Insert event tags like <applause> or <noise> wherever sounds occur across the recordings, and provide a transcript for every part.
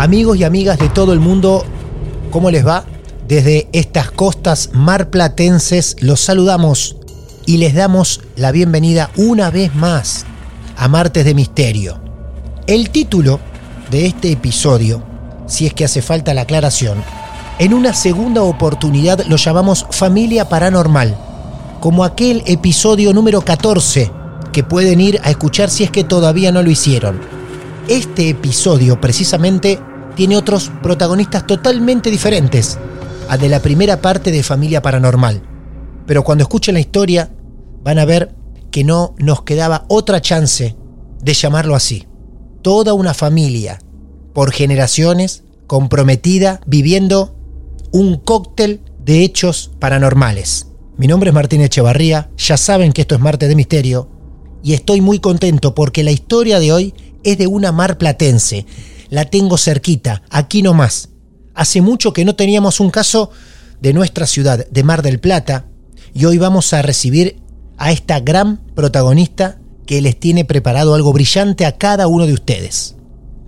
Amigos y amigas de todo el mundo, ¿cómo les va? Desde estas costas marplatenses los saludamos y les damos la bienvenida una vez más a Martes de Misterio. El título de este episodio, si es que hace falta la aclaración, en una segunda oportunidad lo llamamos Familia Paranormal, como aquel episodio número 14 que pueden ir a escuchar si es que todavía no lo hicieron. Este episodio precisamente tiene otros protagonistas totalmente diferentes al de la primera parte de Familia Paranormal. Pero cuando escuchen la historia van a ver que no nos quedaba otra chance de llamarlo así. Toda una familia, por generaciones, comprometida, viviendo un cóctel de hechos paranormales. Mi nombre es Martín Echevarría, ya saben que esto es Marte de Misterio, y estoy muy contento porque la historia de hoy es de una mar platense, la tengo cerquita, aquí nomás. Hace mucho que no teníamos un caso de nuestra ciudad, de Mar del Plata, y hoy vamos a recibir a esta gran protagonista que les tiene preparado algo brillante a cada uno de ustedes.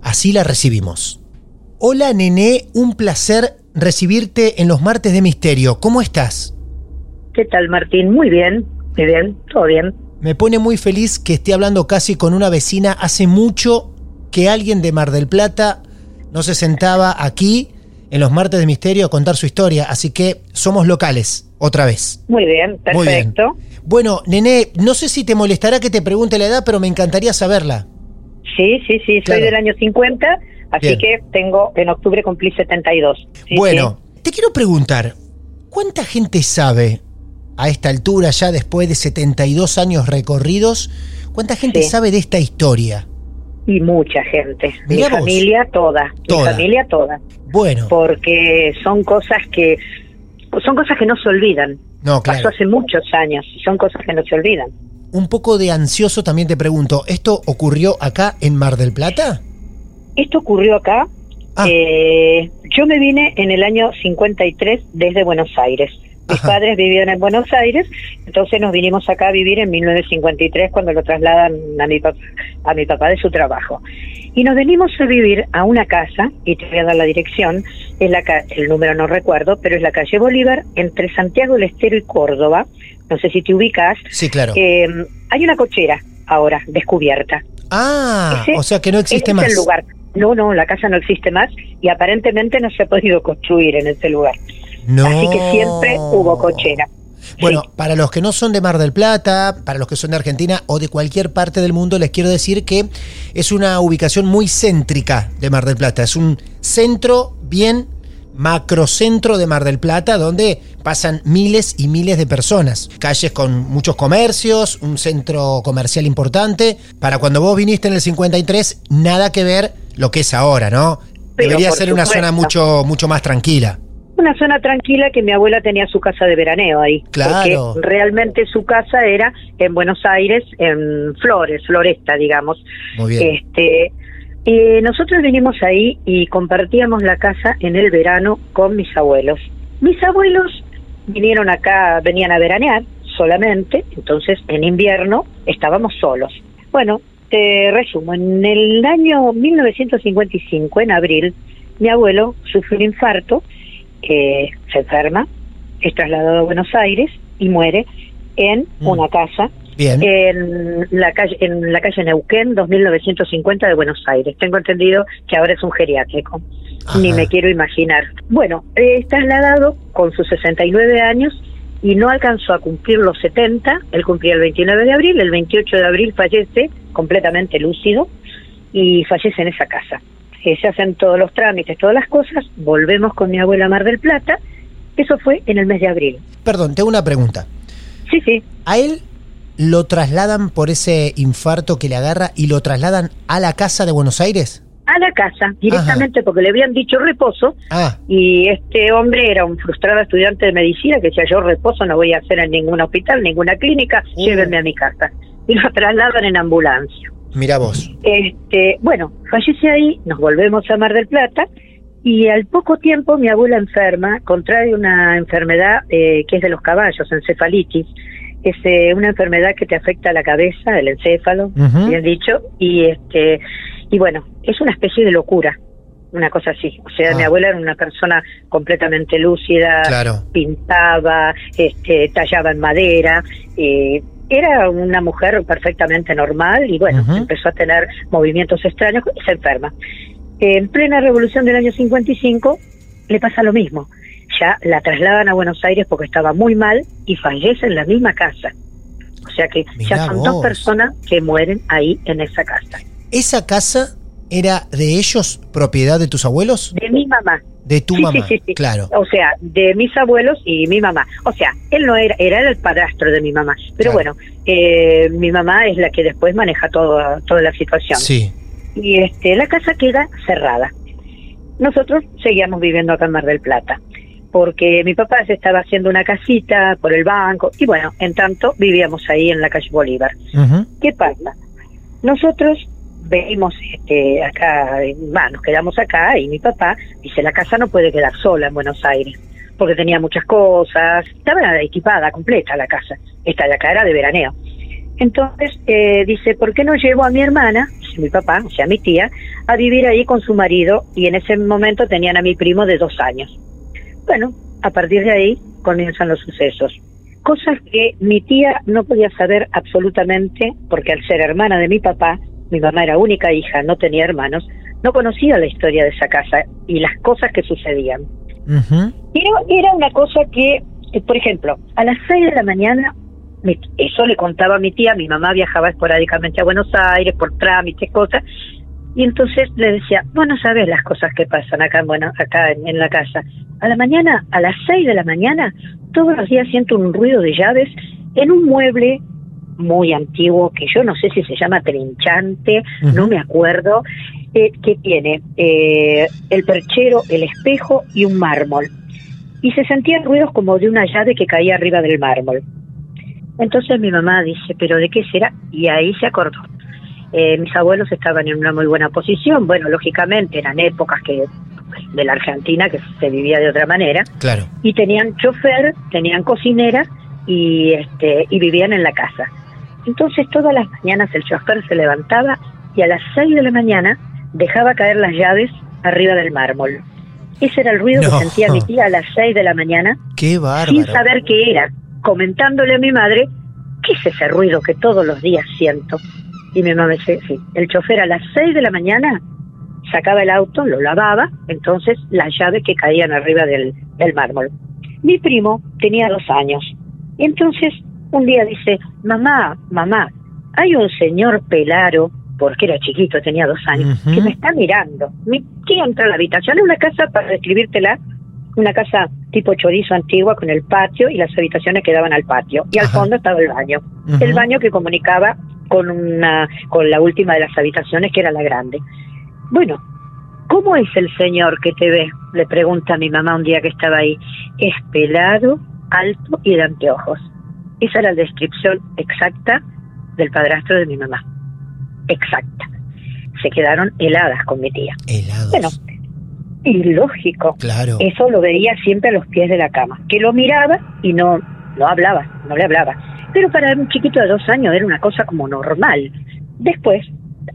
Así la recibimos. Hola Nené, un placer recibirte en los martes de misterio. ¿Cómo estás? ¿Qué tal Martín? Muy bien, muy bien, todo bien. Me pone muy feliz que esté hablando casi con una vecina. Hace mucho que alguien de Mar del Plata no se sentaba aquí en los martes de misterio a contar su historia, así que somos locales, otra vez. Muy bien, perfecto. Bueno, Nené, no sé si te molestará que te pregunte la edad, pero me encantaría saberla. Sí, sí, sí, soy del año 50, así que tengo, en octubre cumplí 72. bueno, te quiero preguntar, ¿cuánta gente sabe a esta altura, ya después de 72 años recorridos, cuánta gente sabe de esta historia? Y mucha gente. mi familia toda, Mi familia toda. Bueno. Porque son cosas que son cosas que no se olvidan. No, claro. Pasó hace muchos años y son cosas que no se olvidan. Un poco de ansioso también te pregunto, ¿esto ocurrió acá en Mar del Plata? Esto ocurrió acá. Ah. Eh, yo me vine en el año 53 desde Buenos Aires. Mis padres vivían en Buenos Aires, entonces nos vinimos acá a vivir en 1953 cuando lo trasladan a mi, papá, a mi papá de su trabajo. Y nos venimos a vivir a una casa, y te voy a dar la dirección, es la el número no recuerdo, pero es la calle Bolívar, entre Santiago del Estero y Córdoba. No sé si te ubicas. Sí, claro. Eh, hay una cochera ahora descubierta. Ah, o sea que no existe más. el lugar. No, no, la casa no existe más y aparentemente no se ha podido construir en ese lugar. Así que siempre hubo cochera. Bueno, para los que no son de Mar del Plata, para los que son de Argentina o de cualquier parte del mundo, les quiero decir que es una ubicación muy céntrica de Mar del Plata. Es un centro bien macrocentro de Mar del Plata donde pasan miles y miles de personas. Calles con muchos comercios, un centro comercial importante. Para cuando vos viniste en el 53, nada que ver lo que es ahora, ¿no? Debería ser una zona mucho, mucho más tranquila una zona tranquila que mi abuela tenía su casa de veraneo ahí. Claro. Porque realmente su casa era en Buenos Aires, en Flores, Floresta, digamos. Muy bien. Este, eh, nosotros vinimos ahí y compartíamos la casa en el verano con mis abuelos. Mis abuelos vinieron acá, venían a veranear solamente, entonces en invierno estábamos solos. Bueno, te resumo, en el año 1955, en abril, mi abuelo sufre un infarto, se enferma, es trasladado a Buenos Aires y muere en mm. una casa en la calle en la calle Neuquén 2950 de Buenos Aires. Tengo entendido que ahora es un geriátrico. Ni me quiero imaginar. Bueno, es trasladado con sus 69 años y no alcanzó a cumplir los 70. Él cumplía el 29 de abril, el 28 de abril fallece completamente lúcido y fallece en esa casa. Eh, se hacen todos los trámites, todas las cosas. Volvemos con mi abuela Mar del Plata. Eso fue en el mes de abril. Perdón, tengo una pregunta. Sí, sí. ¿A él lo trasladan por ese infarto que le agarra y lo trasladan a la casa de Buenos Aires? A la casa, directamente, porque le habían dicho reposo. Ah. Y este hombre era un frustrado estudiante de medicina que decía: Yo reposo no voy a hacer en ningún hospital, ninguna clínica, uh. llévenme a mi casa. Y lo <laughs> trasladan en ambulancia. Mira vos. Este, bueno, fallece ahí, nos volvemos a Mar del Plata. Y al poco tiempo mi abuela enferma, contrae una enfermedad eh, que es de los caballos, encefalitis, es eh, una enfermedad que te afecta a la cabeza, el encéfalo, bien dicho, y este y bueno, es una especie de locura, una cosa así. O sea, mi ah. abuela era una persona completamente lúcida, pintaba, este, tallaba en madera, eh, era una mujer perfectamente normal y bueno, empezó a tener movimientos extraños y se enferma. En plena revolución del año 55 le pasa lo mismo ya la trasladan a Buenos Aires porque estaba muy mal y fallece en la misma casa. O sea que ya son dos personas que mueren ahí en esa casa. ¿Esa casa era de ellos propiedad de tus abuelos? De mi mamá. De tu mamá, sí, sí, claro. O sea, de mis abuelos y mi mamá. O sea, él no era, era el padrastro de mi mamá. Pero bueno, eh, mi mamá es la que después maneja todo, toda la situación. Sí. Y este, la casa queda cerrada. Nosotros seguíamos viviendo acá en Mar del Plata porque mi papá se estaba haciendo una casita por el banco y bueno, en tanto vivíamos ahí en la calle Bolívar. ¿Qué pasa? Nosotros venimos este, acá, nos quedamos acá y mi papá dice, la casa no puede quedar sola en Buenos Aires, porque tenía muchas cosas, estaba equipada, completa la casa, esta de acá era de veraneo. Entonces eh, dice, ¿por qué no llevo a mi hermana, mi papá, o sea, mi tía, a vivir ahí con su marido? Y en ese momento tenían a mi primo de dos años. Bueno, a partir de ahí comienzan los sucesos. Cosas que mi tía no podía saber absolutamente, porque al ser hermana de mi papá, mi mamá era única hija, no tenía hermanos, no conocía la historia de esa casa y las cosas que sucedían. era, una cosa que, eh, por ejemplo, a las seis de la mañana, eso le contaba a mi tía, mi mamá viajaba esporádicamente a Buenos Aires por trámites, cosas, y entonces le decía, vos no sabes las cosas que pasan acá, bueno, acá en, la casa. A la mañana, a las seis de la mañana, todos los días siento un ruido de llaves en un mueble muy antiguo que yo no sé si se llama trinchante, no me acuerdo, eh, que tiene eh, el perchero, el espejo y un mármol. Y se sentían ruidos como de una llave que caía arriba del mármol. Entonces mi mamá dice, ¿pero de qué será? Y ahí se acordó. Eh, mis abuelos estaban en una muy buena posición. Bueno, lógicamente eran épocas que de la Argentina que se vivía de otra manera. Claro. Y tenían chofer, tenían cocinera y este y vivían en la casa. Entonces todas las mañanas el chofer se levantaba y a las seis de la mañana dejaba caer las llaves arriba del mármol. Ese era el ruido que sentía mi tía a las seis de la mañana. ¡Qué bárbaro! Sin saber qué era, comentándole a mi madre, ¿qué es ese ruido que todos los días siento? Y mi mamá dice, sí, el chofer a las 6 de la mañana sacaba el auto, lo lavaba, entonces las llaves que caían arriba del, del mármol. Mi primo tenía dos años. Entonces un día dice, mamá, mamá, hay un señor pelaro, porque era chiquito, tenía dos años, que me está mirando. Mi tía entra a la habitación, es una casa, para describírtela, una casa tipo chorizo antigua con el patio y las habitaciones que daban al patio. Y al fondo estaba el baño. El baño que comunicaba con una con la última de las habitaciones que era la grande. Bueno, ¿cómo es el señor que te ve? Le pregunta a mi mamá un día que estaba ahí. Es pelado, alto y de anteojos. Esa era la descripción exacta del padrastro de mi mamá. Exacta. Se quedaron heladas con mi tía. Helados. Bueno, ilógico. Claro. Eso lo veía siempre a los pies de la cama, que lo miraba y no, no hablaba, no le hablaba. Pero para un chiquito de dos años era una cosa como normal. Después,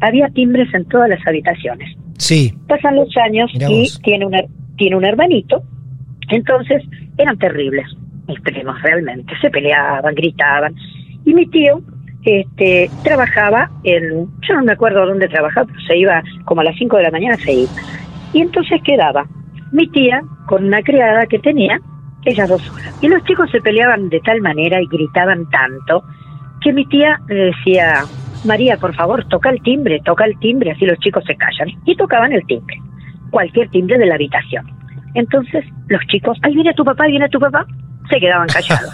había timbres en todas las habitaciones. Sí. Pasan los años y tiene, una, tiene un hermanito, entonces eran terribles, mis primos realmente, se peleaban, gritaban. Y mi tío este, trabajaba en, yo no me acuerdo dónde trabajaba, pero se iba como a las 5 de la mañana, se iba. Y entonces quedaba mi tía con una criada que tenía, ellas dos solas. Y los chicos se peleaban de tal manera y gritaban tanto que mi tía le decía, María, por favor, toca el timbre, toca el timbre, así los chicos se callan. Y tocaban el timbre, cualquier timbre de la habitación. Entonces los chicos, ahí viene tu papá, viene tu papá, se quedaban callados.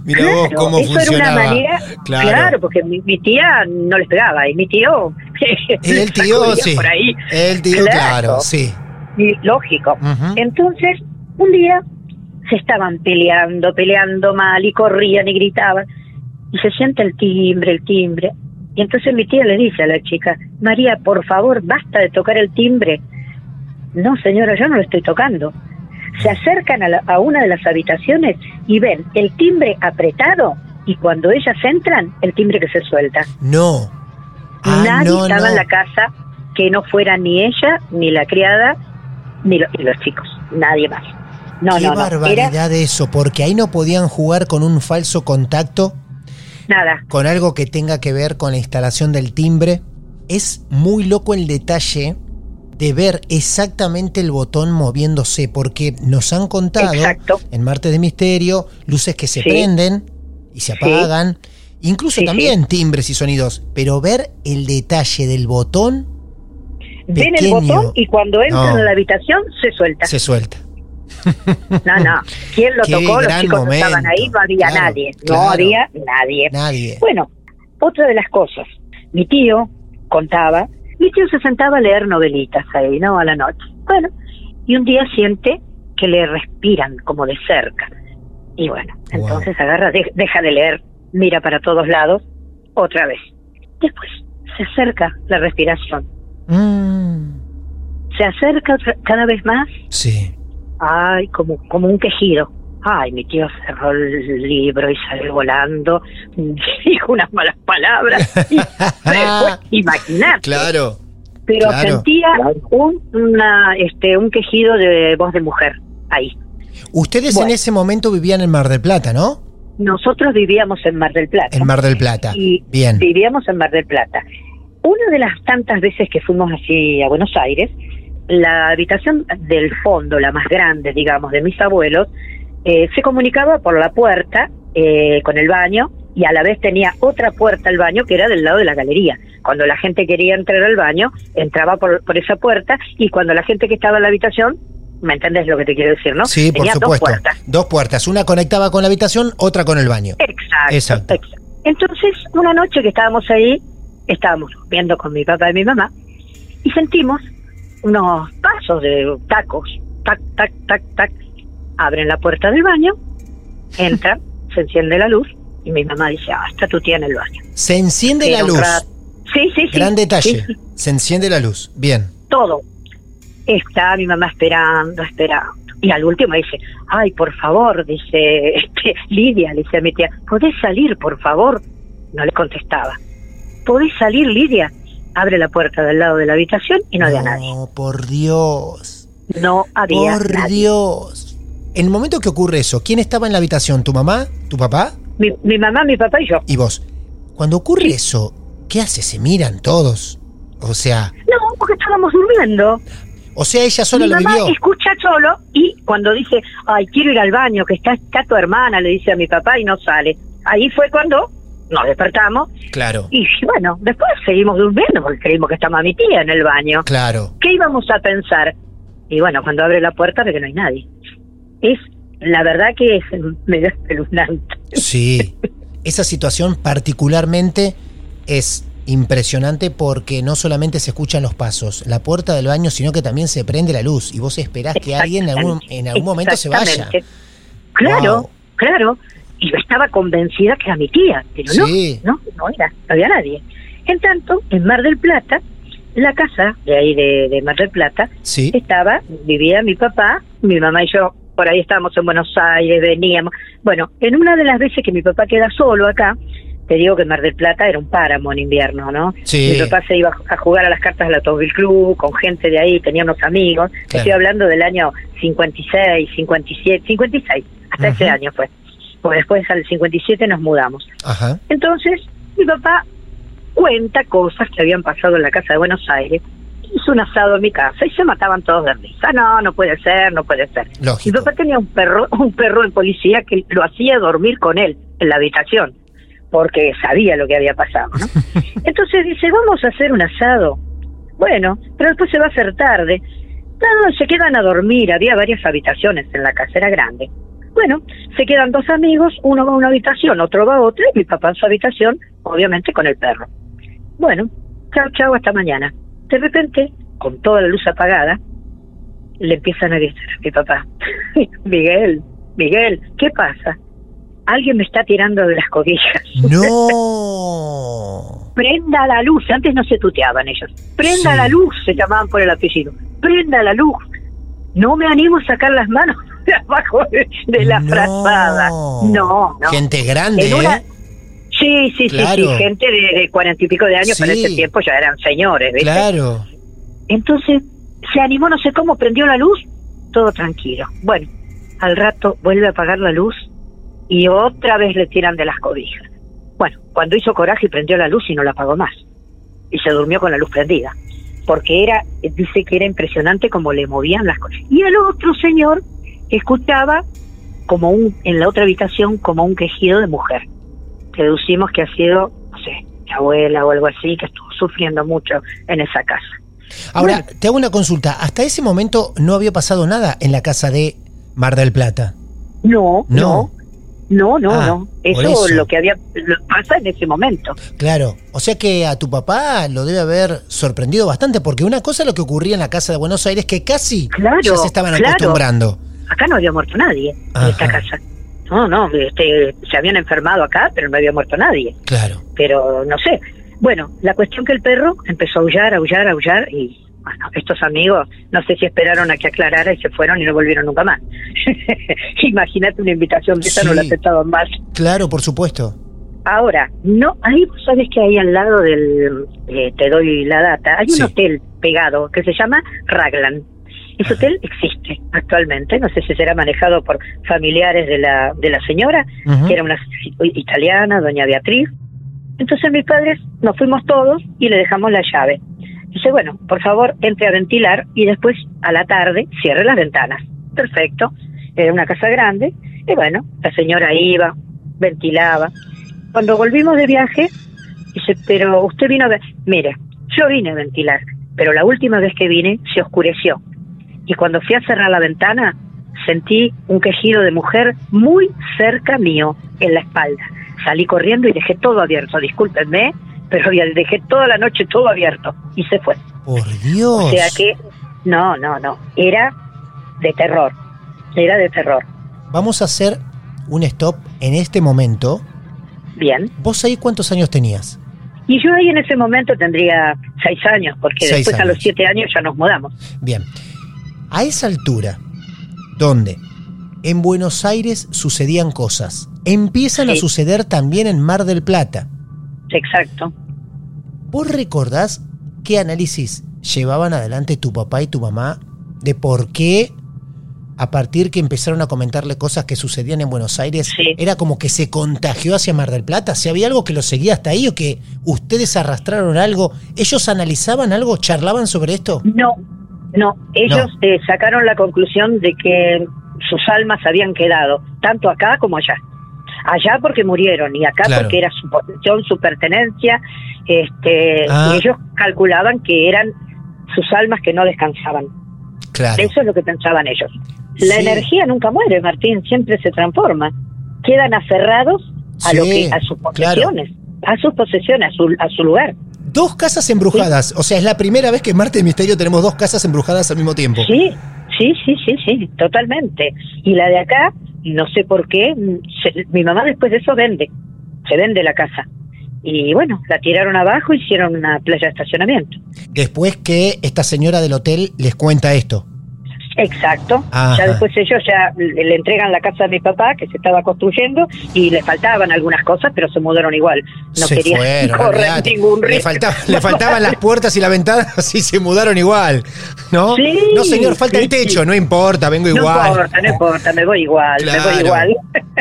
<laughs> Mira vos Claro, cómo eso funcionaba. era una manera, claro, porque mi, mi tía no les pegaba y mi tío... <laughs> El <laughs> tío, sí. Por ahí. El tío, claro, sí. Y lógico. Entonces, un día se estaban peleando, peleando mal y corrían y gritaban. Y se siente el timbre, el timbre. Y entonces mi tía le dice a la chica, María, por favor, basta de tocar el timbre. No, señora, yo no lo estoy tocando. Se acercan a, la- a una de las habitaciones y ven el timbre apretado y cuando ellas entran, el timbre que se suelta. No. Ah, Nadie no, estaba no. en la casa que no fuera ni ella, ni la criada, ni, lo- los chicos. Nadie más. No, Qué no, no. Era barbaridad eso, porque ahí no podían jugar con un falso contacto, nada. con algo que tenga que ver con la instalación del timbre. Es muy loco el detalle de ver exactamente el botón moviéndose, porque nos han contado Exacto. en Marte de Misterio luces que se Sí. prenden y se Sí. apagan, incluso Sí, también timbres y sonidos, pero ver el detalle del botón Ven el botón y cuando entran No. a la habitación se suelta. se suelta. <laughs> No, no. ¿Quién lo Qué tocó? Los chicos no estaban ahí, no había Claro, nadie. No claro. había nadie. Nadie. Bueno, otra de las cosas. Mi tío contaba, tío se sentaba a leer novelitas ahí, ¿no? A la noche. Bueno, y un día siente que le respiran como de cerca. Y bueno, Wow. entonces agarra, de- deja de leer, mira para todos lados, otra vez. Después se acerca la respiración. Mm, Se acerca otra- cada vez más sí. Ay, como, como un quejido. Ay, mi tío cerró el libro y salió volando, <laughs> dijo unas malas palabras. Y <laughs> imaginar. Claro. Pero claro. sentía un, una, este, un quejido de voz de mujer ahí. Ustedes en ese momento vivían en Mar del Plata, ¿no? Nosotros vivíamos en Mar del Plata. En Mar del Plata. Y Bien. vivíamos en Mar del Plata. Una de las tantas veces que fuimos así a Buenos Aires, la habitación del fondo, la más grande, digamos, de mis abuelos, eh, se comunicaba por la puerta eh, con el baño y a la vez tenía otra puerta al baño que era del lado de la galería. Cuando la gente quería entrar al baño, entraba por, por esa puerta y cuando la gente que estaba en la habitación, ¿me entendés lo que te quiero decir, no? Sí, por tenía supuesto. dos puertas. Dos puertas. Una conectaba con la habitación, otra con el baño. Exacto, Exacto. exacto. Entonces, una noche que estábamos ahí, estábamos viendo con mi papá y mi mamá, y sentimos unos pasos de tacos, tac, tac, tac, tac. Abren la puerta del baño, entran, se enciende la luz, y mi mamá dice, ah, está tu tía en el baño. Se enciende la luz. Sí, sí, sí. Gran detalle. Sí, Se enciende la luz. Bien. todo. Está mi mamá esperando, esperando. Y al último dice, ay, por favor, dice <laughs> este, Lidia, le dice a mi tía, ¿podés salir, por favor? No le contestaba. ¿Podés salir, Lidia? Abre la puerta del lado de la habitación y no había nadie. No, por Dios. No había Por nadie. Dios. En el momento que ocurre eso, ¿quién estaba en la habitación? ¿Tu mamá? ¿Tu papá? Mi, mi mamá, mi papá y yo. Y vos. Cuando ocurre eso, ¿qué hace? Se miran todos. O sea, No, porque estábamos durmiendo. o sea, ella sola mi lo mamá vivió. escucha solo y cuando dice, ay, quiero ir al baño, que está, está tu hermana, le dice a mi papá y no sale. Ahí fue cuando nos despertamos Claro, Y bueno, después seguimos durmiendo porque creímos que estaba mi tía en el baño. claro. ¿Qué íbamos a pensar? Y bueno, cuando abre la puerta ve que no hay nadie. Es, la verdad que es <laughs> medio espeluznante. Sí. Esa situación particularmente es impresionante porque no solamente se escuchan los pasos, la puerta del baño, sino que también se prende la luz y vos esperás que alguien en algún, en algún momento se vaya. Claro, Wow. claro. Y yo estaba convencida que era mi tía, pero Sí. no, no, no era, no había nadie. En tanto, en Mar del Plata la casa de ahí de, de Mar del Plata Sí. estaba, vivía mi papá, mi mamá y yo, por ahí estábamos en Buenos Aires, veníamos. Bueno, en una de las veces que mi papá queda solo acá, te digo que Mar del Plata era un páramo en invierno, ¿no? Sí. Mi papá se iba a jugar a las cartas del Automóvil Club con gente de ahí, tenía unos amigos. Claro. Estoy hablando del año 56, 57, 56, hasta ese Ujú. año fue. Pues después al 57 nos mudamos. Ajá. Entonces, mi papá cuenta cosas que habían pasado en la casa de Buenos Aires. Hizo un asado en mi casa y se mataban todos de risa. No, no puede ser, no puede ser. Lógico. Mi papá tenía un perro, un perro en policía que lo hacía dormir con él en la habitación, porque sabía lo que había pasado, ¿no? <laughs> Entonces dice, vamos a hacer un asado. Bueno, pero después se va a hacer tarde. No, se quedan a dormir, había varias habitaciones en la casa, era grande. Bueno, se quedan dos amigos, uno va a una habitación, otro va a otra, y mi papá en su habitación, obviamente con el perro. Bueno, chao, chao, hasta mañana. De repente, con toda la luz apagada, le empiezan a gritar a mi papá, <laughs> Miguel, Miguel, ¿qué pasa? Alguien me está tirando de las cobijas. No. <laughs> Prenda la luz, antes no se tuteaban ellos. Prenda Sí. la luz, se llamaban por el apellido. Prenda la luz. No me animo a sacar las manos <laughs> de abajo de, la No. frazada. No, no. Gente grande, En una- ¿eh? Sí, sí, sí, Claro. sí, gente de cuarenta y pico de años, Sí. ese tiempo ya eran señores, ¿viste? Claro. Entonces se animó, no sé cómo, prendió la luz, todo tranquilo. Bueno, al rato vuelve a apagar la luz y otra vez le tiran de las cobijas. Bueno, cuando hizo coraje prendió la luz y no la apagó más. Y se durmió con la luz prendida. Porque era, dice que era impresionante como le movían las cosas. Y el otro señor escuchaba como un, en la otra habitación, como un quejido de mujer. Deducimos que ha sido, no sé, mi abuela o algo así, que estuvo sufriendo mucho en esa casa. Ahora, te hago una consulta. Hasta ese momento no había pasado nada en la casa de Mar del Plata. No, No. no, no, no, Ah, no. Eso, eso. lo que había lo pasa en ese momento. Claro. O sea que a tu papá lo debe haber sorprendido bastante, porque una cosa es lo que ocurría en la casa de Buenos Aires, que casi Claro, ya se estaban claro. acostumbrando. Acá no había muerto nadie en esta casa. No, no, este, se habían enfermado acá, pero no había muerto nadie. Claro. Pero no sé. Bueno, la cuestión que el perro empezó a aullar, aullar, aullar y bueno, estos amigos no sé si esperaron a que aclarara y se fueron y no volvieron nunca más. <laughs> Imagínate una invitación de esa no la aceptaban más. Claro, por supuesto. Ahora, no, ahí vos sabés que ahí al lado del, eh, te doy la data, hay un hotel pegado que se llama Raglan. Ese hotel existe actualmente, no sé si será manejado por familiares de la, de la señora, que era una italiana, doña Beatriz. Entonces mis padres nos fuimos todos y le dejamos la llave. Dice, bueno, por favor, entre a ventilar y después a la tarde cierre las ventanas. Perfecto. Era una casa grande y bueno, la señora iba, ventilaba. Cuando volvimos de viaje, dice, pero usted vino a ver, mire, yo vine a ventilar, pero la última vez que vine se oscureció. Y cuando fui a cerrar la ventana, sentí un quejido de mujer muy cerca mío, en la espalda. Salí corriendo y dejé todo abierto, discúlpenme, pero dejé toda la noche todo abierto y se fue. Por Dios. O sea que, no, no, no, era de terror, era de terror. Vamos a hacer un stop en este momento. Bien. ¿Vos ahí cuántos años tenías? Y yo ahí en ese momento tendría seis años, porque Seis después a años. los siete años ya nos mudamos. Bien. A esa altura, donde en Buenos Aires sucedían cosas, empiezan a suceder también en Mar del Plata. Exacto. ¿Vos recordás qué análisis llevaban adelante tu papá y tu mamá de por qué, a partir que empezaron a comentarle cosas que sucedían en Buenos Aires, Sí. era como que se contagió hacia Mar del Plata? ¿Si había algo que lo seguía hasta ahí o que ustedes arrastraron algo? ¿Ellos analizaban algo? ¿Charlaban sobre esto? No, no, ellos No. eh, sacaron la conclusión de que sus almas habían quedado, tanto acá como allá. Allá porque murieron y acá Claro. porque era su posesión, su pertenencia. Este, Ah. ellos calculaban que eran sus almas que no descansaban. Claro. Eso es lo que pensaban ellos. La Sí. energía nunca muere, Martín, siempre se transforma. Quedan aferrados a Sí, lo que a sus claro. posesiones, a sus posesiones, a su, a su lugar. Dos casas embrujadas. O sea, es la primera vez que en Marte de Misterio tenemos dos casas embrujadas al mismo tiempo. Sí, sí, sí, sí, sí, totalmente. Y la de acá, no sé por qué, mm, se- mi mamá después de eso vende, se vende la casa. y bueno, la tiraron abajo, hicieron una playa de estacionamiento. Después que esta señora del hotel les cuenta esto. Exacto. Ajá. Ya después ellos ya le entregan la casa a mi papá que se estaba construyendo y le faltaban algunas cosas, pero se mudaron igual. No se querían fueron, <laughs> correr ningún le, riesgo. faltaba- le faltaban las puertas y la ventana, <laughs> así se mudaron igual. ¿No? Sí, no, señor, falta el techo, sí. no importa, vengo No igual. importa, no importa, me voy igual, me voy igual.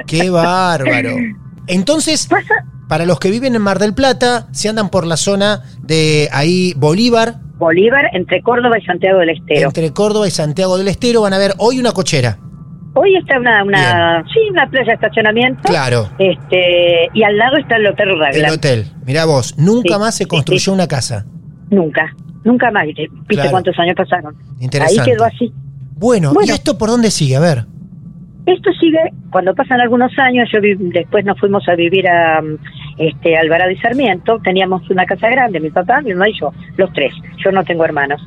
Qué bárbaro. <laughs> Entonces, Pasa- para los que viven en Mar del Plata, se andan por la zona de ahí Bolívar, Bolívar entre Córdoba y Santiago del Estero. entre Córdoba y Santiago del Estero, van a ver hoy una cochera. Hoy está una, una sí, una playa de estacionamiento. Claro. Este, y al lado está el Hotel El Raglan. hotel. Mirá vos, nunca Sí, más se construyó sí. una casa. Nunca, nunca más. ¿Viste Claro. cuántos años pasaron? Interesante. Ahí quedó así. Bueno, ¿y esto por dónde sigue? A ver. Esto sigue, cuando pasan algunos años, yo vi- después nos fuimos a vivir a este Alvarado y Sarmiento, teníamos una casa grande, mi papá, mi mamá y yo, los tres, yo no tengo hermanos.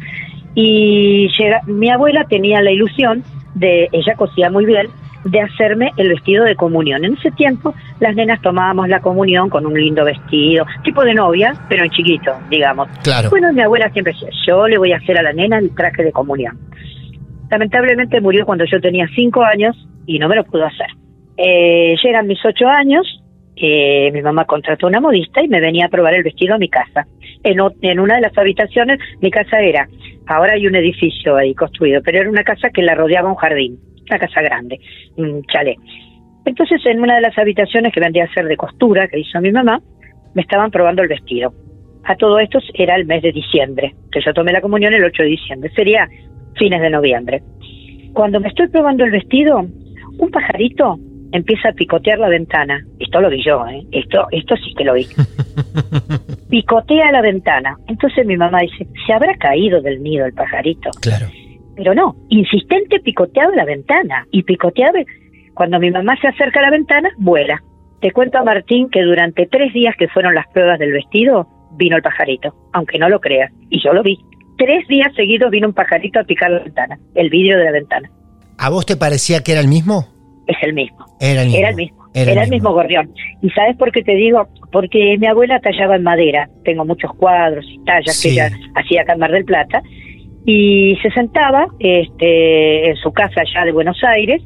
Y llega, mi abuela tenía la ilusión de, ella cosía muy bien, de hacerme el vestido de comunión. En ese tiempo las nenas tomábamos la comunión con un lindo vestido, tipo de novia, pero en chiquito, digamos. Claro. Bueno, mi abuela siempre decía, yo le voy a hacer a la nena el traje de comunión. Lamentablemente murió cuando yo tenía cinco años y no me lo pudo hacer. Eh, llegan mis ocho años, eh, mi mamá contrató una modista y me venía a probar el vestido a mi casa. En, una de las habitaciones, mi casa era, ahora hay un edificio ahí construido, pero era una casa que la rodeaba un jardín, una casa grande, un chalet. Entonces, en una de las habitaciones que vendría a ser de costura que hizo mi mamá, me estaban probando el vestido. A todo esto era el mes de diciembre, que yo tomé la comunión el 8 de diciembre, sería fines de noviembre. Cuando me estoy probando el vestido, un pajarito empieza a picotear la ventana. Esto lo vi yo, ¿eh? Esto, esto sí que lo vi. <laughs> Picotea la ventana. Entonces mi mamá dice, ¿se habrá caído del nido el pajarito? Claro. Pero no, insistente picoteaba la ventana y picoteaba. Cuando mi mamá se acerca a la ventana, vuela. Te cuento a Martín que durante tres días que fueron las pruebas del vestido, vino el pajarito, aunque no lo creas. Y yo lo vi. Tres días seguidos vino un pajarito a picar la ventana, el vidrio de la ventana. ¿A vos te parecía que era el mismo? Es el mismo. Era el mismo. Era el mismo. Era, el mismo gorrión. ¿Y sabes por qué te digo? Porque mi abuela tallaba en madera. Tengo muchos cuadros y tallas Sí. que ella hacía acá en Mar del Plata. Y se sentaba este, en su casa allá de Buenos Aires,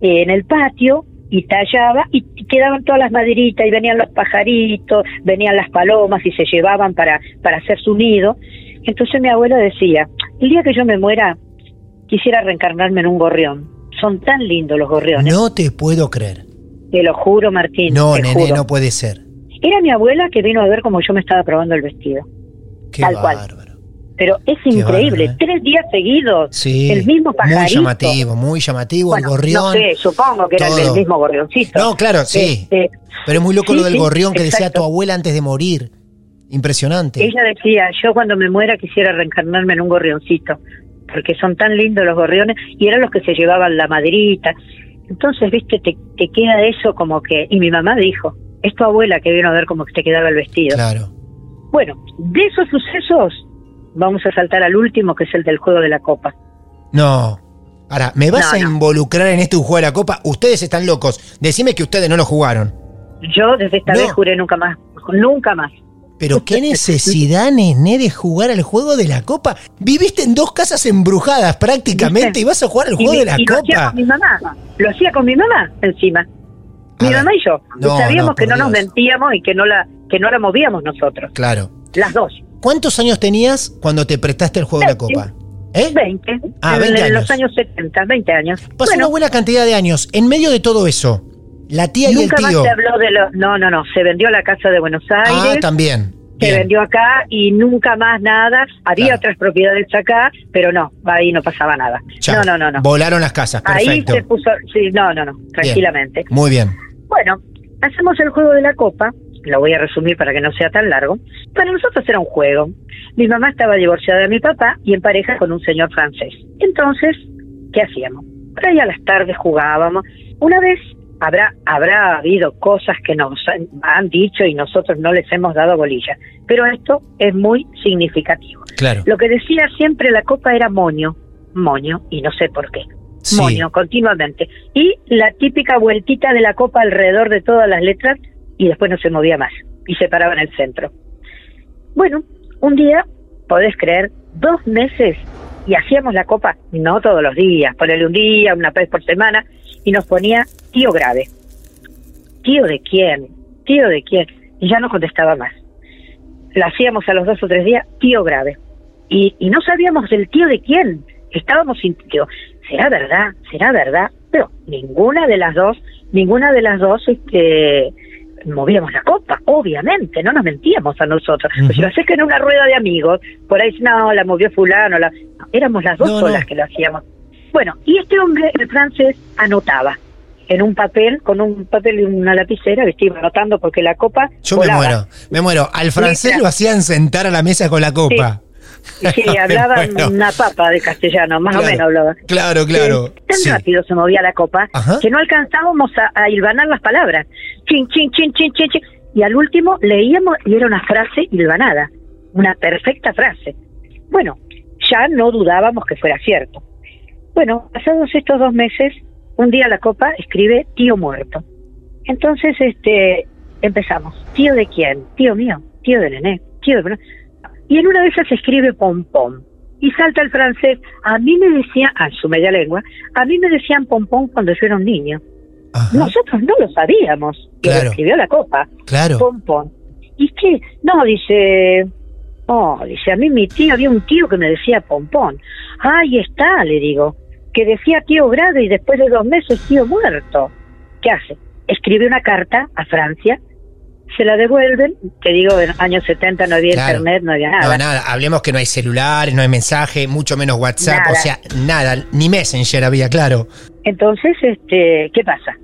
en el patio, y tallaba, y quedaban todas las maderitas, y venían los pajaritos, venían las palomas, y se llevaban para, para hacer su nido. Entonces mi abuela decía, el día que yo me muera, quisiera reencarnarme en un gorrión. Son tan lindos los gorriones. No te puedo creer. Te lo juro, Martín. No, nene, juro. no puede ser. Era mi abuela que vino a ver cómo yo me estaba probando el vestido. Qué Tal cual. bárbaro. Pero es Qué increíble. bárbaro, ¿eh? Tres días seguidos. Sí. El mismo pajarito. Muy llamativo, muy llamativo Bueno, el gorrión. No sé, supongo que era el mismo gorrioncito. No, claro, sí. Este, Pero es muy loco Sí, lo del sí, gorrión que decía tu abuela antes de morir. Impresionante. ella decía, yo cuando me muera quisiera reencarnarme en un gorrioncito. Porque son tan lindos los gorriones. Y eran los que se llevaban la maderita. Entonces, viste, te, te queda eso como que... Y mi mamá dijo, es tu abuela que vino a ver cómo te quedaba el vestido. Claro. Bueno, de esos sucesos vamos a saltar al último, que es el del juego de la copa. No. Ahora, ¿me vas No, a no. involucrar en este juego de la copa? Ustedes están locos. Decime que ustedes no lo jugaron. Yo desde esta No. vez juré nunca más, nunca más. Pero qué necesidad, nené, de jugar al juego de la copa. Viviste en dos casas embrujadas prácticamente ¿Viste? y vas a jugar al juego de la y lo hacía copa. con mi mamá, lo hacía con mi mamá encima. A Mi ver. mamá y yo. No, sabíamos no, que no nos mentíamos y que no la que no la movíamos nosotros, Claro. las dos. ¿Cuántos años tenías cuando te prestaste el juego de la copa? ¿Eh? 20. Ah, en, 20 en años. los años 70, 20 años. Pasó bueno, una buena cantidad de años. En medio de todo eso, la tía y el nunca más tío. se habló de lo... No, no, no. Se vendió la casa de Buenos Ah, Aires. también. se Bien. vendió acá y nunca más nada. Había Claro. otras propiedades acá, pero no, ahí no pasaba nada. Chao. No, no, no, no. Volaron las casas, Ahí se puso, sí, no, no, no, tranquilamente. Muy bien. Bueno, hacemos el juego de la copa, lo voy a resumir para que no sea tan largo. Para nosotros era un juego. Mi mamá estaba divorciada de mi papá y en pareja con un señor francés. Entonces, ¿qué hacíamos? Por ahí a las tardes jugábamos. Una vez habrá habrá habido cosas que nos han, han dicho y nosotros no les hemos dado bolilla, pero esto es muy significativo. Claro. Lo que decía siempre la copa era moño, moño, y no sé por qué. Sí. Moño, continuamente. Y la típica vueltita de la copa alrededor de todas las letras y después no se movía más. y se paraba en el centro. Bueno, un día, podés creer, dos meses y hacíamos la copa, no todos los días, ponerle un día, una vez por semana, y nos ponía tío grave. ¿Tío de quién? ¿Tío de quién? Y ya no contestaba más. La hacíamos a los dos o tres días, tío grave. Y, y no sabíamos del tío de quién. Estábamos sin tío. ¿Será verdad? ¿Será verdad? Pero ninguna de las dos, ninguna de las dos este, movíamos la copa, obviamente, no nos mentíamos a nosotros. Pues yo sé que en una rueda de amigos, por ahí no, la movió fulano, la... éramos las dos solas que lo hacíamos. Bueno, y este hombre, el francés, anotaba en un papel, con un papel y una lapicera, que iba anotando porque la copa. Yo me muero, me muero. Al francés lo hacían sentar a la mesa con la copa. Sí, <laughs> hablaban una papa de castellano, más o menos hablaba. Claro, claro. tan rápido se movía la copa que no alcanzábamos a, a, hilvanar las palabras. Chin, chin, chin, chin, chin, chin. Y al último leíamos y era una frase hilvanada, una perfecta frase. Bueno, ya no dudábamos que fuera cierto. Bueno, pasados estos dos meses, un día la copa escribe tío muerto. Entonces, este, empezamos. ¿Tío de quién? Tío mío, tío de nené, tío de... Y en una de esas escribe pompón. Y salta el francés. A mí me decían, a su media lengua, a mí me decían pompón cuando yo era un niño. Nosotros no lo sabíamos. Claro. Lo escribió la copa. Claro. Pompón. ¿Y qué? No, dice, Oh, dice, a mí mi tío, había un tío que me decía pompón. Ahí está, le digo, que decía tío grave y después de dos meses tío muerto. ¿Qué hace? Escribe una carta a Francia, se la devuelven, que digo, en años 70 no había internet, no había nada. No, nada, hablemos que no hay celulares, no hay mensaje, mucho menos WhatsApp, o sea, nada, ni Messenger había, claro. Entonces, este, ¿qué pasa?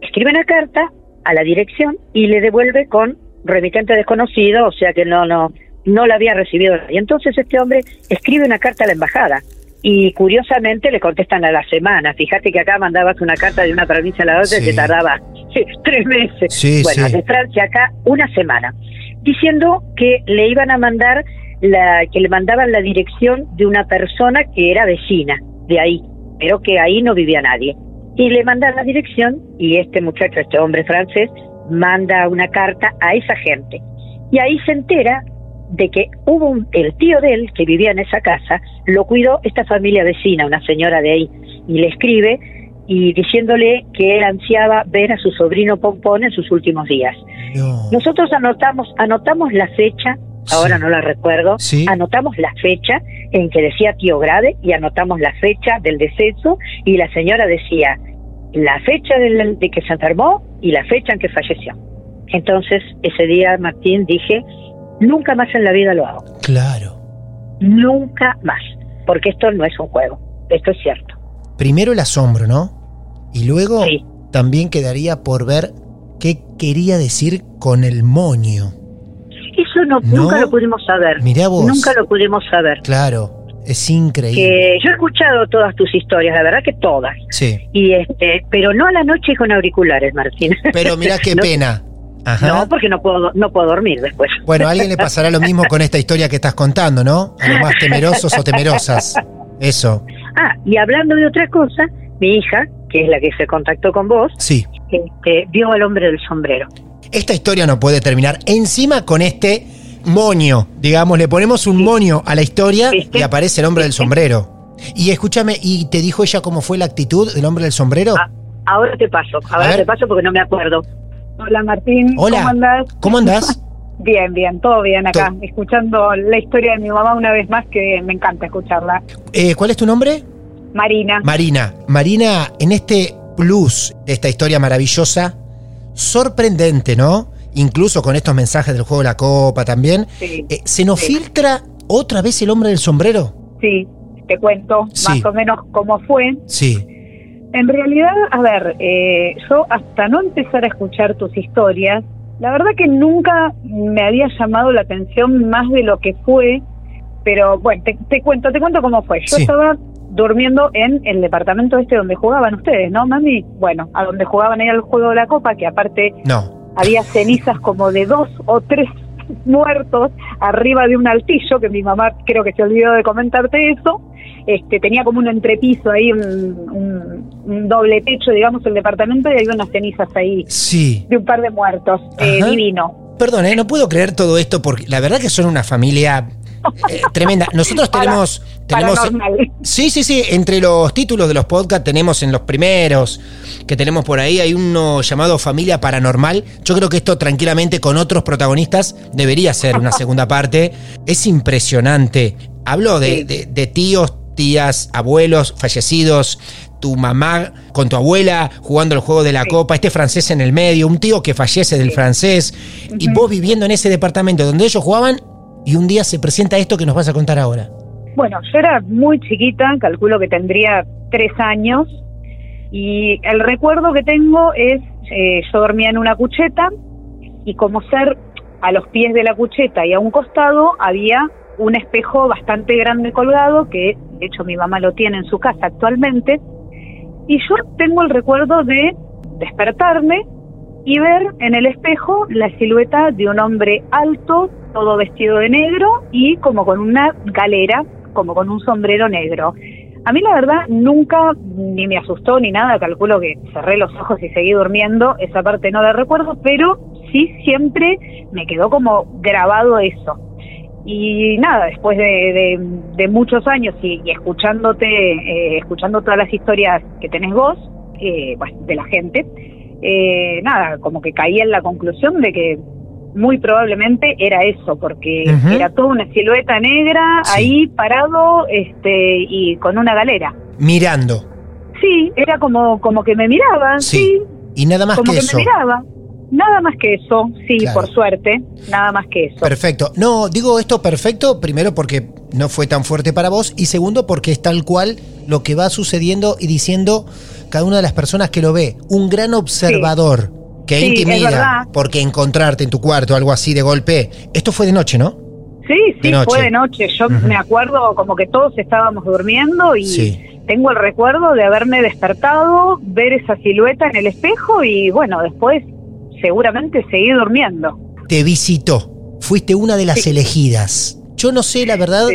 Escribe una carta a la dirección y le devuelve con remitente desconocido, o sea que no, no, no la había recibido. Y entonces este hombre escribe una carta a la embajada y curiosamente le contestan a la semana. Fíjate que acá mandabas una carta de una provincia a la otra que tardaba <laughs> tres meses. bueno, de Francia acá una semana, diciendo que le iban a mandar la que le mandaban la dirección de una persona que era vecina de ahí, pero que ahí no vivía nadie. Y le mandan la dirección y este muchacho, este hombre francés, manda una carta a esa gente. Y ahí se entera de que hubo un, el tío de él que vivía en esa casa, lo cuidó esta familia vecina, una señora de ahí, y le escribe y diciéndole que él ansiaba ver a su sobrino Pompón en sus últimos días. Nosotros anotamos, anotamos la fecha, ahora no la recuerdo, anotamos la fecha en que decía tío grave y anotamos la fecha del deceso y la señora decía la fecha de, de que se enfermó y la fecha en que falleció. Entonces, ese día, Martín, dije, Nunca más en la vida lo hago. Claro. Nunca más. Porque esto no es un juego. Esto es cierto. Primero el asombro, ¿no? Y luego también quedaría por ver qué quería decir con el moño. Eso no, nunca lo pudimos saber. Mirá vos. Nunca lo pudimos saber. Claro, es increíble. Que yo he escuchado todas tus historias, la verdad que todas. Sí. Y este, pero no a la noche con auriculares, Martín. Pero mirá qué <laughs> pena. No, porque no puedo, no puedo dormir después. Bueno, a alguien le <laughs> pasará lo mismo con esta historia que estás contando, ¿no? A los más temerosos o temerosas. Eso. Ah, y hablando de otra cosa, mi hija, que es la que se contactó con vos, sí. Este, vio al hombre del sombrero. Esta historia no puede terminar encima con este moño. Digamos, le ponemos un moño a la historia y aparece el hombre del sombrero. Y escúchame, ¿y te dijo ella cómo fue la actitud del hombre del sombrero? Ah, ahora te paso, ahora te paso porque no me acuerdo. Hola Martín, Hola. ¿cómo andás? ¿Cómo andás? <laughs> bien, bien, todo bien acá, escuchando la historia de mi mamá una vez más que me encanta escucharla. Eh, ¿Cuál es tu nombre? Marina. Marina, Marina, en este plus de esta historia maravillosa, sorprendente, ¿no? Incluso con estos mensajes del juego de la copa también. Sí, eh, ¿Se nos filtra otra vez el hombre del sombrero? Sí, te cuento más o menos cómo fue. Sí. En realidad, a ver, eh, yo hasta no empezar a escuchar tus historias, la verdad que nunca me había llamado la atención más de lo que fue, pero bueno, te, cuento, te cuento cómo fue. Yo estaba durmiendo en el departamento este donde jugaban ustedes, ¿no, mami? Bueno, a donde jugaban ahí al juego de la copa, que aparte no. había cenizas como de dos o tres muertos arriba de un altillo, que mi mamá creo que se olvidó de comentarte eso, este, tenía como un entrepiso ahí, un, doble techo, digamos, el departamento, y había unas cenizas ahí sí. de un par de muertos, eh, divino. Perdón, ¿eh? no puedo creer todo esto porque la verdad que son una familia eh, <laughs> tremenda. Nosotros tenemos. tenemos sí, sí, sí. Entre los títulos de los podcasts tenemos en los primeros que tenemos por ahí, hay uno llamado Familia Paranormal. Yo creo que esto tranquilamente con otros protagonistas debería ser una segunda <laughs> parte. Es impresionante. Hablo de, de tíos, tías, abuelos fallecidos, tu mamá con tu abuela jugando el juego de la copa, este francés en el medio, un tío que fallece del francés, y vos viviendo en ese departamento donde ellos jugaban, y un día se presenta esto que nos vas a contar ahora. Bueno, yo era muy chiquita, calculo que tendría tres años, y el recuerdo que tengo es, eh, yo dormía en una cucheta, y como ser a los pies de la cucheta y a un costado había un espejo bastante grande colgado, que de hecho mi mamá lo tiene en su casa actualmente, y yo tengo el recuerdo de despertarme y ver en el espejo la silueta de un hombre alto, todo vestido de negro y como con una galera, como con un sombrero negro. A mí la verdad nunca ni me asustó ni nada, calculo que cerré los ojos y seguí durmiendo, esa parte no la recuerdo, pero sí siempre me quedó como grabado eso. Y nada, después de, muchos años y, escuchándote, eh, escuchando todas las historias que tenés vos, eh, de la gente, eh, nada, como que caí en la conclusión de que muy probablemente era eso, porque era toda una silueta negra ahí parado este y con una galera. Mirando. Sí, era como, como que me miraban, sí. Y nada más como que, me miraba. Nada más que eso, sí, por suerte, nada más que eso. Perfecto. No, digo esto perfecto, primero porque no fue tan fuerte para vos y segundo porque es tal cual lo que va sucediendo y diciendo cada una de las personas que lo ve. Un gran observador que intimida porque encontrarte en tu cuarto algo así de golpe. Esto fue de noche, ¿no? Sí, sí, fue de noche. Yo me acuerdo como que todos estábamos durmiendo y tengo el recuerdo de haberme despertado, ver esa silueta en el espejo y bueno, después seguramente seguí durmiendo. Te visitó, fuiste una de las elegidas. Yo no sé, la verdad,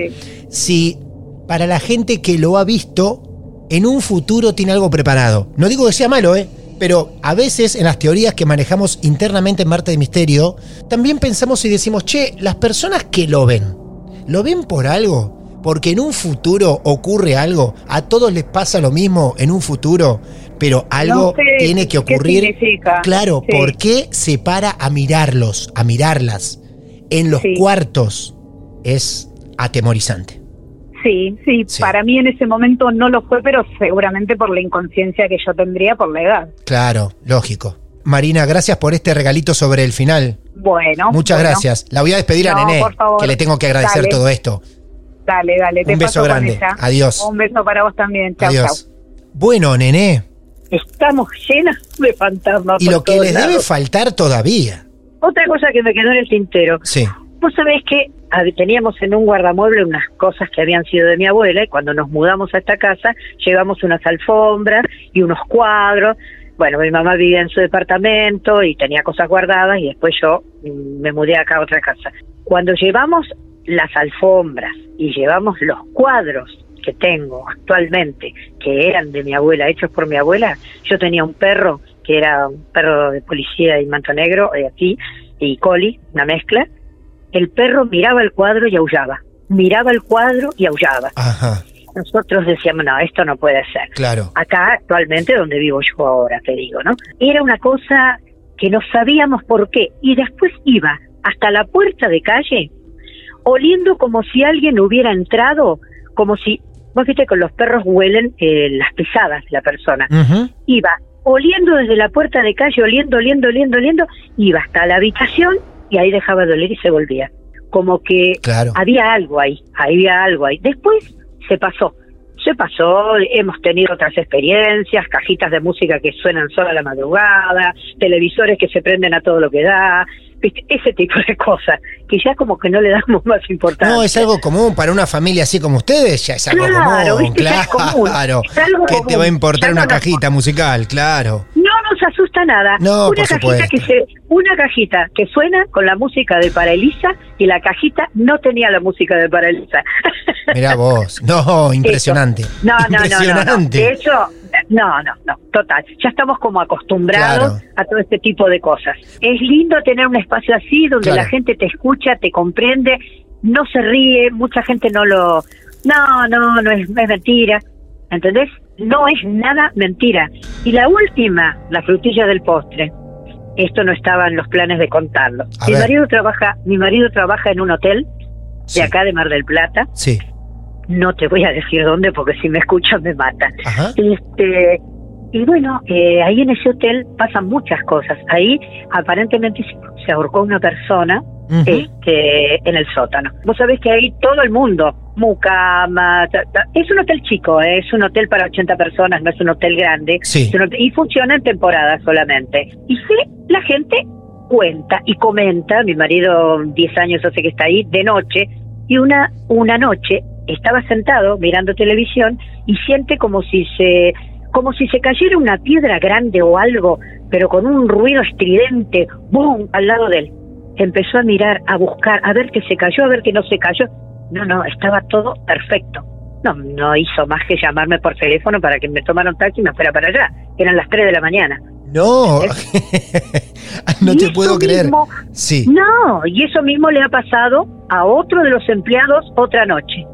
si para la gente que lo ha visto, en un futuro tiene algo preparado. No digo que sea malo, ¿eh? Pero a veces en las teorías que manejamos internamente en Marte de Misterio, también pensamos y decimos, che, las personas que lo ven, ¿lo ven por algo? Porque en un futuro ocurre algo, a todos les pasa lo mismo en un futuro, pero algo tiene que ocurrir. claro, ¿por qué se para a mirarlos, a mirarlas? En los cuartos es atemorizante. Sí, sí, para mí en ese momento no lo fue, pero seguramente por la inconsciencia que yo tendría por la edad. Claro, lógico. Marina, gracias por este regalito sobre el final. Bueno. Muchas gracias. La voy a despedir a Nené, que le tengo que agradecer todo esto. Dale, dale, te Un beso grande. Adiós. Un beso para vos también. Chao, Adiós. Bueno, Nené. Estamos llenas de fantasmas. Y lo que les debe faltar todavía. Otra cosa que me quedó en el tintero. Sí. Vos sabés que teníamos en un guardamueble unas cosas que habían sido de mi abuela y cuando nos mudamos a esta casa llevamos unas alfombras y unos cuadros. Bueno, mi mamá vivía en su departamento y tenía cosas guardadas y después yo mm, me mudé acá a otra casa. Cuando llevamos las alfombras y llevamos los cuadros que tengo actualmente, que eran de mi abuela, hechos por mi abuela, yo tenía un perro que era un perro de policía y manto negro, eh, aquí, y coli, una mezcla. El perro miraba el cuadro y aullaba. Miraba el cuadro y aullaba. Nosotros decíamos, no, esto no puede ser. Claro. Acá, actualmente, donde vivo yo ahora, te digo, ¿no? Era una cosa que no sabíamos por qué. Y después iba hasta la puerta de calle oliendo como si alguien hubiera entrado, como si, vos viste, con los perros huelen eh, las pisadas de la persona. Iba oliendo desde la puerta de calle, oliendo, oliendo, oliendo, oliendo, iba hasta la habitación y ahí dejaba de oler y se volvía. Como que había algo ahí, había algo ahí. Después se pasó, se pasó, hemos tenido otras experiencias, cajitas de música que suenan solo a la madrugada, televisores que se prenden a todo lo que da, ese tipo de cosas, que ya como que no le damos más importancia. No, es algo común para una familia así como ustedes, ya es algo común, claro. <laughs> ¿Qué te va a importar una cajita musical? Claro. No nos asusta nada. No, una cajita que se, una cajita que suena con la música de Para Elisa y la cajita no tenía la música de Para Elisa. Mirá vos, no, <laughs> impresionante. No, no, no, no, De hecho, No, no, no, total. Ya estamos como acostumbrados a todo este tipo de cosas. Es lindo tener un espacio así donde la gente te escucha, te comprende, no se ríe, mucha gente no lo... No, no, no es, es mentira. ¿Entendés? No es nada mentira. Y la última, la frutilla del postre. Esto no estaba en los planes de contarlo. mi marido trabaja, mi marido trabaja en un hotel de acá de Mar del Plata. Sí no te voy a decir dónde porque si me escuchan me matan. Este, y bueno, eh, ahí en ese hotel pasan muchas cosas. Ahí aparentemente se ahorcó una persona este, en el sótano. Vos sabés que ahí todo el mundo, mucama, es un hotel chico, eh, es un hotel para 80 personas, no es un hotel grande. y funciona en temporada solamente. Y sí, la gente cuenta y comenta, mi marido 10 años hace que está ahí, de noche, y una, una noche estaba sentado mirando televisión y siente como si se como si se cayera una piedra grande o algo, pero con un ruido estridente, ¡boom!, al lado de él. Empezó a mirar, a buscar, a ver que se cayó, a ver que no se cayó. No, no, estaba todo perfecto. No, no hizo más que llamarme por teléfono para que me tomara un taxi y me fuera para allá. Eran las 3 de la mañana. No, <laughs> no te puedo creer. sí. No, y eso mismo le ha pasado a otro de los empleados otra noche.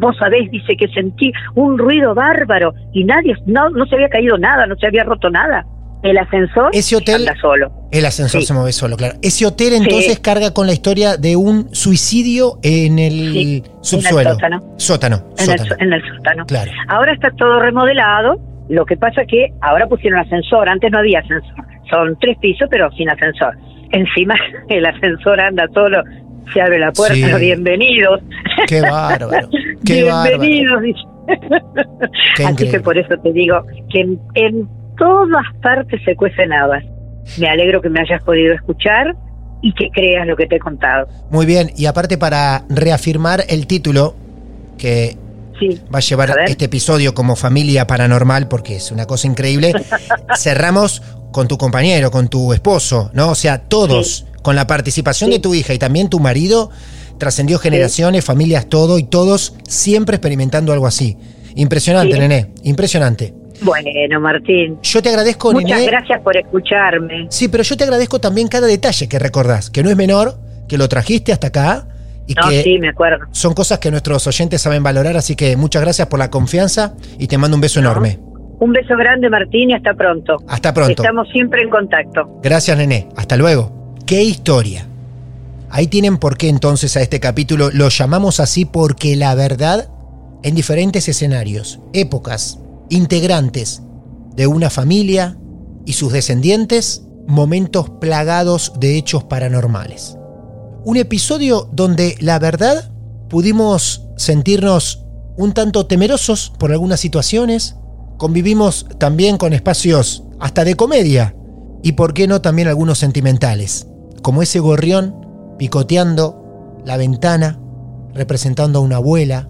Vos sabés, dice que sentí un ruido bárbaro y nadie, no, no se había caído nada, no se había roto nada. El ascensor Ese hotel, anda solo. El ascensor se mueve solo, claro. Ese hotel entonces carga con la historia de un suicidio en el subsuelo. En el sótano. Sótano. En, El, en el sótano. Claro. Ahora está todo remodelado. Lo que pasa que ahora pusieron ascensor. Antes no había ascensor. Son tres pisos, pero sin ascensor. Encima <laughs> el ascensor anda solo se abre la puerta, bienvenidos. Qué bárbaro. <laughs> Qué bienvenidos. Así que por eso te digo que en, todas partes se cuecen habas. Me alegro que me hayas podido escuchar y que creas lo que te he contado. Muy bien, y aparte para reafirmar el título que va a llevar este episodio como familia paranormal, porque es una cosa increíble, <laughs> cerramos con tu compañero, con tu esposo, ¿no? O sea, todos con la participación de tu hija y también tu marido, trascendió generaciones, familias, todo, y todos siempre experimentando algo así. Impresionante, Nené, impresionante. Bueno, Martín. Yo te agradezco, Muchas gracias por escucharme. Sí, pero yo te agradezco también cada detalle que recordás, que no es menor, que lo trajiste hasta acá. Y no, que sí, me acuerdo. Son cosas que nuestros oyentes saben valorar, así que muchas gracias por la confianza y te mando un beso enorme. Un beso grande, Martín, y hasta pronto. Hasta pronto. Estamos siempre en contacto. Gracias, Nené. Hasta luego. ¿Qué historia? Ahí tienen por qué entonces a este capítulo lo llamamos así porque la verdad, en diferentes escenarios, épocas, integrantes de una familia y sus descendientes, momentos plagados de hechos paranormales. Un episodio donde la verdad pudimos sentirnos un tanto temerosos por algunas situaciones, convivimos también con espacios hasta de comedia y por qué no también algunos sentimentales como ese gorrión picoteando la ventana, representando a una abuela,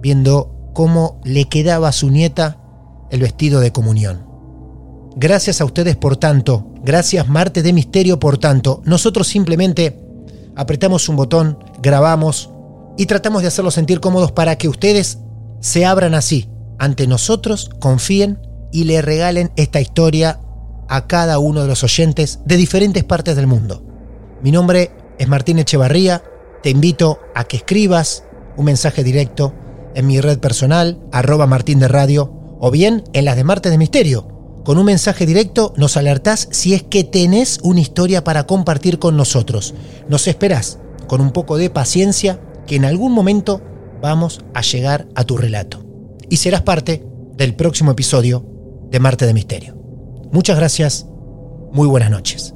viendo cómo le quedaba a su nieta el vestido de comunión. Gracias a ustedes por tanto, gracias Marte de Misterio por tanto, nosotros simplemente apretamos un botón, grabamos y tratamos de hacerlos sentir cómodos para que ustedes se abran así ante nosotros, confíen y le regalen esta historia a cada uno de los oyentes de diferentes partes del mundo. Mi nombre es Martín Echevarría. Te invito a que escribas un mensaje directo en mi red personal, arroba Martín de Radio, o bien en las de Martes de Misterio. Con un mensaje directo nos alertás si es que tenés una historia para compartir con nosotros. Nos esperás con un poco de paciencia que en algún momento vamos a llegar a tu relato. Y serás parte del próximo episodio de Marte de Misterio. Muchas gracias, muy buenas noches.